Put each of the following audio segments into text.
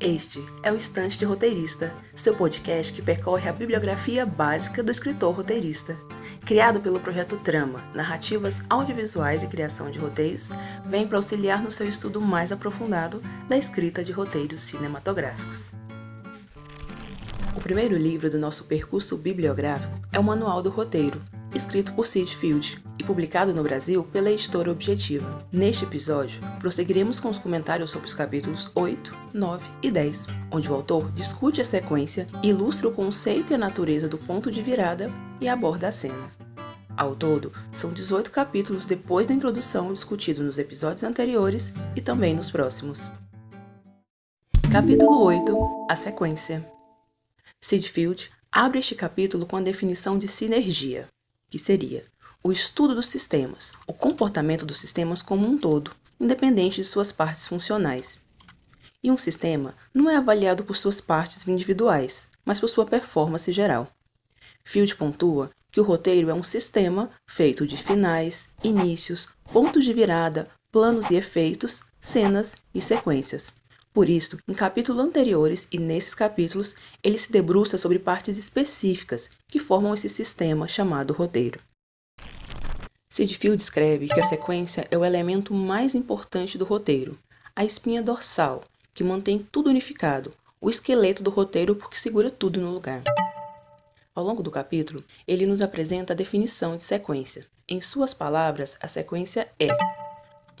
Este é o Estante de Roteirista, seu podcast que percorre a bibliografia básica do escritor roteirista. Criado pelo projeto Trama, Narrativas Audiovisuais e Criação de Roteiros, vem para auxiliar no seu estudo mais aprofundado da escrita de roteiros cinematográficos. O primeiro livro do nosso percurso bibliográfico é o Manual do Roteiro, escrito por Sid Field e publicado no Brasil pela editora Objetiva. Neste episódio, prosseguiremos com os comentários sobre os capítulos 8, 9 e 10, onde o autor discute a sequência, ilustra o conceito e a natureza do ponto de virada e aborda a cena. Ao todo, são 18 capítulos depois da introdução discutido nos episódios anteriores e também nos próximos. Capítulo 8 A sequência. Sid Field abre este capítulo com a definição de sinergia que seria o estudo dos sistemas, o comportamento dos sistemas como um todo, independente de suas partes funcionais. E um sistema não é avaliado por suas partes individuais, mas por sua performance geral. Field pontua que o roteiro é um sistema feito de finais, inícios, pontos de virada, planos e efeitos, cenas e sequências. Por isso, em capítulos anteriores e nesses capítulos, ele se debruça sobre partes específicas que formam esse sistema chamado roteiro. Sid Field descreve que a sequência é o elemento mais importante do roteiro, a espinha dorsal, que mantém tudo unificado, o esqueleto do roteiro porque segura tudo no lugar. Ao longo do capítulo, ele nos apresenta a definição de sequência. Em suas palavras, a sequência é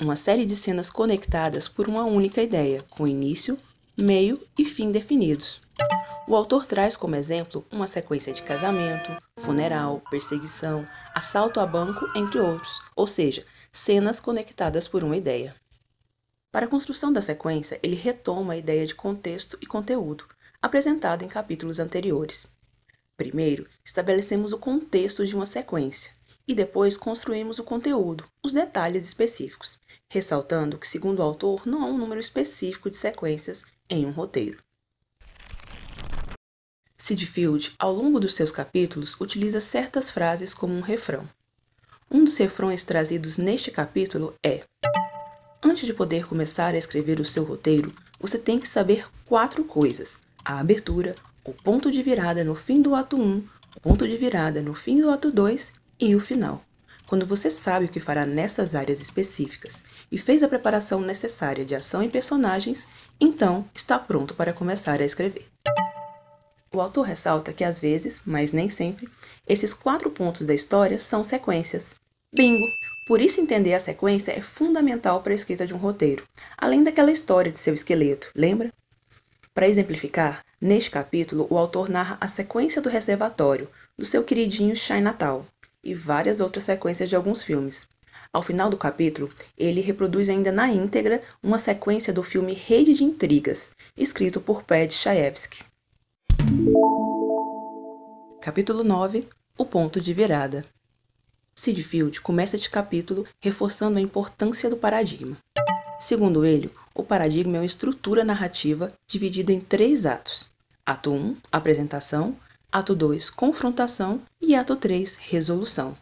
uma série de cenas conectadas por uma única ideia, com início, meio e fim definidos. O autor traz como exemplo uma sequência de casamento, funeral, perseguição, assalto a banco, entre outros, ou seja, cenas conectadas por uma ideia. Para a construção da sequência, ele retoma a ideia de contexto e conteúdo, apresentada em capítulos anteriores. Primeiro, estabelecemos o contexto de uma sequência, e depois construímos o conteúdo, os detalhes específicos, ressaltando que, segundo o autor, não há um número específico de sequências em um roteiro. Sid Field, ao longo dos seus capítulos, utiliza certas frases como um refrão. Um dos refrões trazidos neste capítulo é: Antes de poder começar a escrever o seu roteiro, você tem que saber quatro coisas: a abertura, o ponto de virada no fim do ato 1, o ponto de virada no fim do ato 2 e o final. Quando você sabe o que fará nessas áreas específicas e fez a preparação necessária de ação e personagens, então está pronto para começar a escrever. O autor ressalta que às vezes, mas nem sempre, esses quatro pontos da história são sequências. Bingo! Por isso, entender a sequência é fundamental para a escrita de um roteiro, além daquela história de seu esqueleto, lembra? Para exemplificar, neste capítulo, o autor narra a sequência do reservatório do seu queridinho Natal e várias outras sequências de alguns filmes. Ao final do capítulo, ele reproduz ainda na íntegra uma sequência do filme Rede de Intrigas, escrito por Ped Chayefsky. Capítulo 9 O ponto de virada. Sid Field começa este capítulo reforçando a importância do paradigma. Segundo ele, o paradigma é uma estrutura narrativa dividida em três atos: Ato 1, apresentação, Ato 2, confrontação e ato 3, resolução.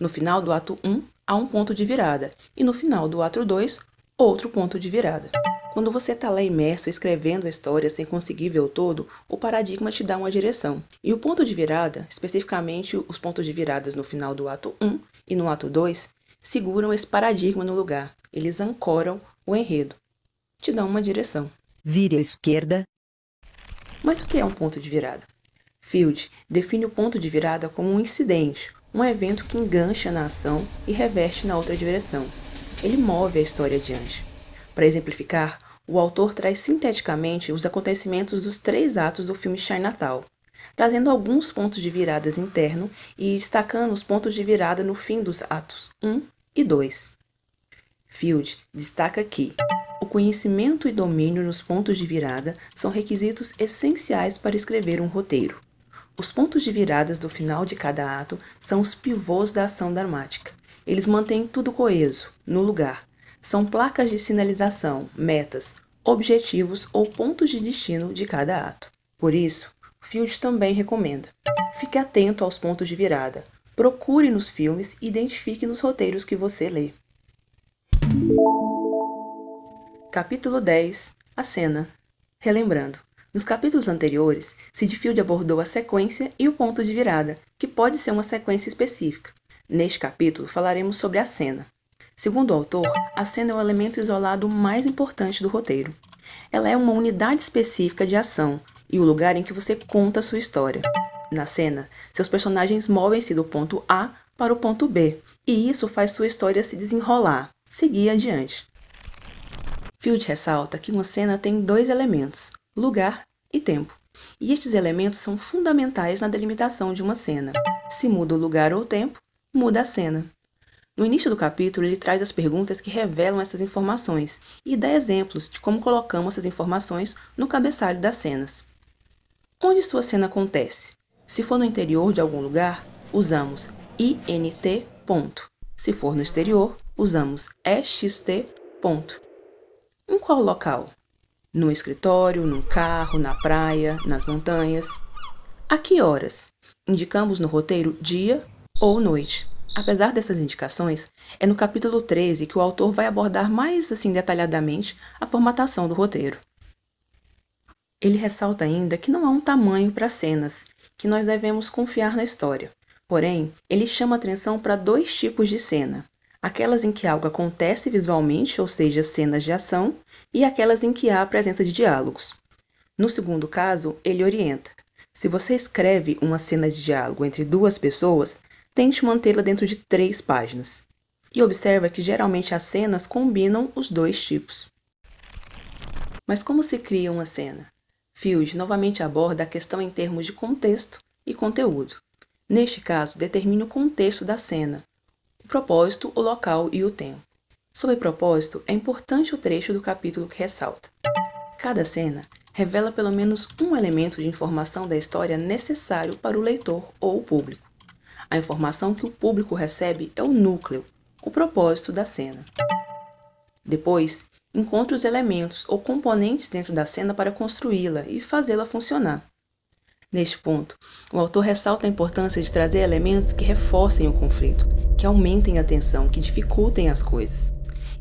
No final do ato 1, há um ponto de virada, e no final do ato 2, outro ponto de virada. Quando você está lá imerso escrevendo a história sem conseguir ver o todo, o paradigma te dá uma direção. E o ponto de virada, especificamente os pontos de viradas no final do ato 1 e no ato 2, seguram esse paradigma no lugar. Eles ancoram o enredo. Te dão uma direção. Vire à esquerda. Mas o que é um ponto de virada? Field define o ponto de virada como um incidente, um evento que engancha na ação e reverte na outra direção. Ele move a história adiante. Para exemplificar, o autor traz sinteticamente os acontecimentos dos três atos do filme Natal, trazendo alguns pontos de viradas interno e destacando os pontos de virada no fim dos atos 1 e 2. Field destaca que o conhecimento e domínio nos pontos de virada são requisitos essenciais para escrever um roteiro. Os pontos de viradas do final de cada ato são os pivôs da ação dramática. Eles mantêm tudo coeso, no lugar. São placas de sinalização, metas, objetivos ou pontos de destino de cada ato. Por isso, Field também recomenda: fique atento aos pontos de virada. Procure nos filmes e identifique nos roteiros que você lê. Capítulo 10 A cena Relembrando, nos capítulos anteriores, Sidfield abordou a sequência e o ponto de virada, que pode ser uma sequência específica. Neste capítulo, falaremos sobre a cena. Segundo o autor, a cena é o elemento isolado mais importante do roteiro. Ela é uma unidade específica de ação e o lugar em que você conta a sua história. Na cena, seus personagens movem-se do ponto A para o ponto B, e isso faz sua história se desenrolar, seguir adiante. Field ressalta que uma cena tem dois elementos, lugar e tempo. E estes elementos são fundamentais na delimitação de uma cena. Se muda o lugar ou o tempo, muda a cena. No início do capítulo, ele traz as perguntas que revelam essas informações e dá exemplos de como colocamos essas informações no cabeçalho das cenas. Onde sua cena acontece? Se for no interior de algum lugar, usamos INT. Ponto. Se for no exterior, usamos EXT. Ponto. Em qual local? No escritório, no carro, na praia, nas montanhas. A que horas? Indicamos no roteiro dia ou noite. Apesar dessas indicações, é no capítulo 13 que o autor vai abordar mais assim detalhadamente a formatação do roteiro. Ele ressalta ainda que não há um tamanho para cenas, que nós devemos confiar na história. Porém, ele chama atenção para dois tipos de cena: aquelas em que algo acontece visualmente, ou seja, cenas de ação, e aquelas em que há a presença de diálogos. No segundo caso, ele orienta. Se você escreve uma cena de diálogo entre duas pessoas, tente mantê-la dentro de três páginas. E observa que geralmente as cenas combinam os dois tipos. Mas como se cria uma cena? Field novamente aborda a questão em termos de contexto e conteúdo. Neste caso, determine o contexto da cena, o propósito, o local e o tempo. Sobre propósito, é importante o trecho do capítulo que ressalta. Cada cena revela pelo menos um elemento de informação da história necessário para o leitor ou o público. A informação que o público recebe é o núcleo, o propósito da cena. Depois, encontre os elementos ou componentes dentro da cena para construí-la e fazê-la funcionar. Neste ponto, o autor ressalta a importância de trazer elementos que reforcem o conflito, que aumentem a tensão, que dificultem as coisas,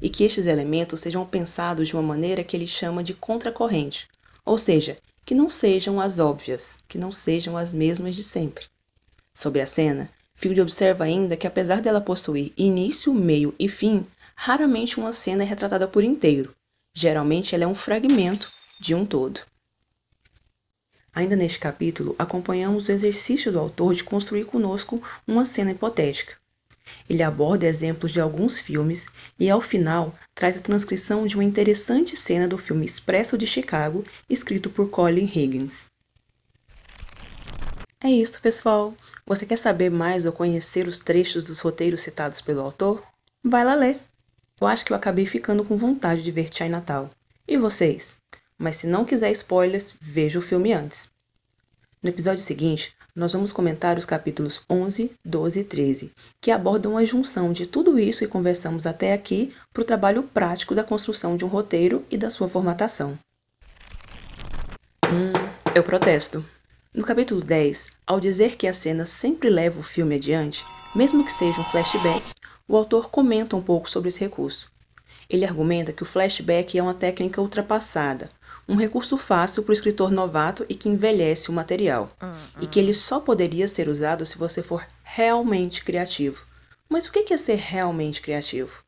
e que estes elementos sejam pensados de uma maneira que ele chama de contracorrente, ou seja, que não sejam as óbvias, que não sejam as mesmas de sempre. Sobre a cena, Field observa ainda que apesar dela possuir início, meio e fim, raramente uma cena é retratada por inteiro. Geralmente ela é um fragmento de um todo. Ainda neste capítulo, acompanhamos o exercício do autor de construir conosco uma cena hipotética. Ele aborda exemplos de alguns filmes e, ao final, traz a transcrição de uma interessante cena do filme Expresso de Chicago, escrito por Colin Higgins. É isso, pessoal. Você quer saber mais ou conhecer os trechos dos roteiros citados pelo autor? Vai lá ler. Eu acho que eu acabei ficando com vontade de ver Natal. E vocês? mas se não quiser spoilers, veja o filme antes. No episódio seguinte, nós vamos comentar os capítulos 11, 12 e 13, que abordam a junção de tudo isso e conversamos até aqui para o trabalho prático da construção de um roteiro e da sua formatação. Hum, eu protesto. No capítulo 10, ao dizer que a cena sempre leva o filme adiante, mesmo que seja um flashback, o autor comenta um pouco sobre esse recurso. Ele argumenta que o flashback é uma técnica ultrapassada, um recurso fácil para o escritor novato e que envelhece o material, e que ele só poderia ser usado se você for realmente criativo. Mas o que é ser realmente criativo?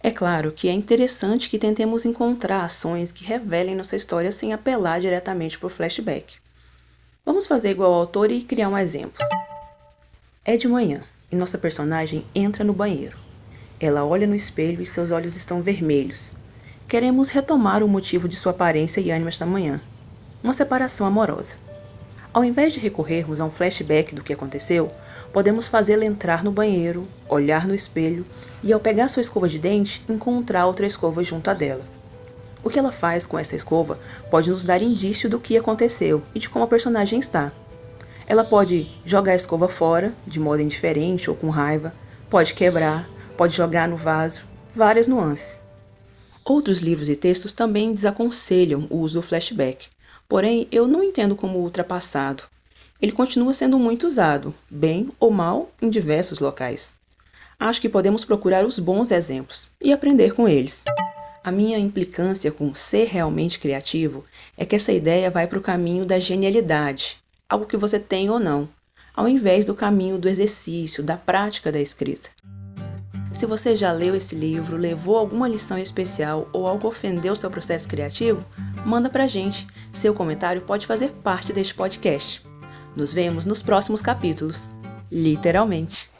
É claro que é interessante que tentemos encontrar ações que revelem nossa história sem apelar diretamente para o flashback. Vamos fazer igual ao autor e criar um exemplo. É de manhã e nossa personagem entra no banheiro. Ela olha no espelho e seus olhos estão vermelhos. Queremos retomar o motivo de sua aparência e ânimo esta manhã. Uma separação amorosa. Ao invés de recorrermos a um flashback do que aconteceu, podemos fazê-la entrar no banheiro, olhar no espelho e, ao pegar sua escova de dente, encontrar outra escova junto a dela. O que ela faz com essa escova pode nos dar indício do que aconteceu e de como a personagem está. Ela pode jogar a escova fora, de modo indiferente ou com raiva, pode quebrar, pode jogar no vaso, várias nuances. Outros livros e textos também desaconselham o uso do flashback, porém eu não entendo como ultrapassado. Ele continua sendo muito usado, bem ou mal, em diversos locais. Acho que podemos procurar os bons exemplos e aprender com eles. A minha implicância com ser realmente criativo é que essa ideia vai para o caminho da genialidade, algo que você tem ou não, ao invés do caminho do exercício, da prática da escrita. Se você já leu esse livro, levou alguma lição especial ou algo ofendeu seu processo criativo, manda pra gente. Seu comentário pode fazer parte deste podcast. Nos vemos nos próximos capítulos. Literalmente.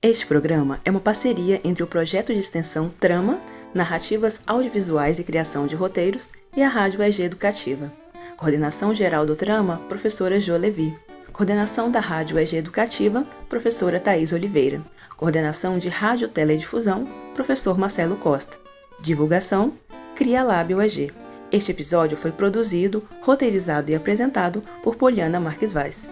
Este programa é uma parceria entre o projeto de extensão Trama, Narrativas Audiovisuais e Criação de Roteiros e a Rádio EG Educativa. Coordenação geral do Trama, professora Jo Levi. Coordenação da Rádio EG Educativa, professora Thais Oliveira. Coordenação de Rádio Teledifusão, professor Marcelo Costa. Divulgação, Cria Lábio EG. Este episódio foi produzido, roteirizado e apresentado por Poliana Marques Vaz.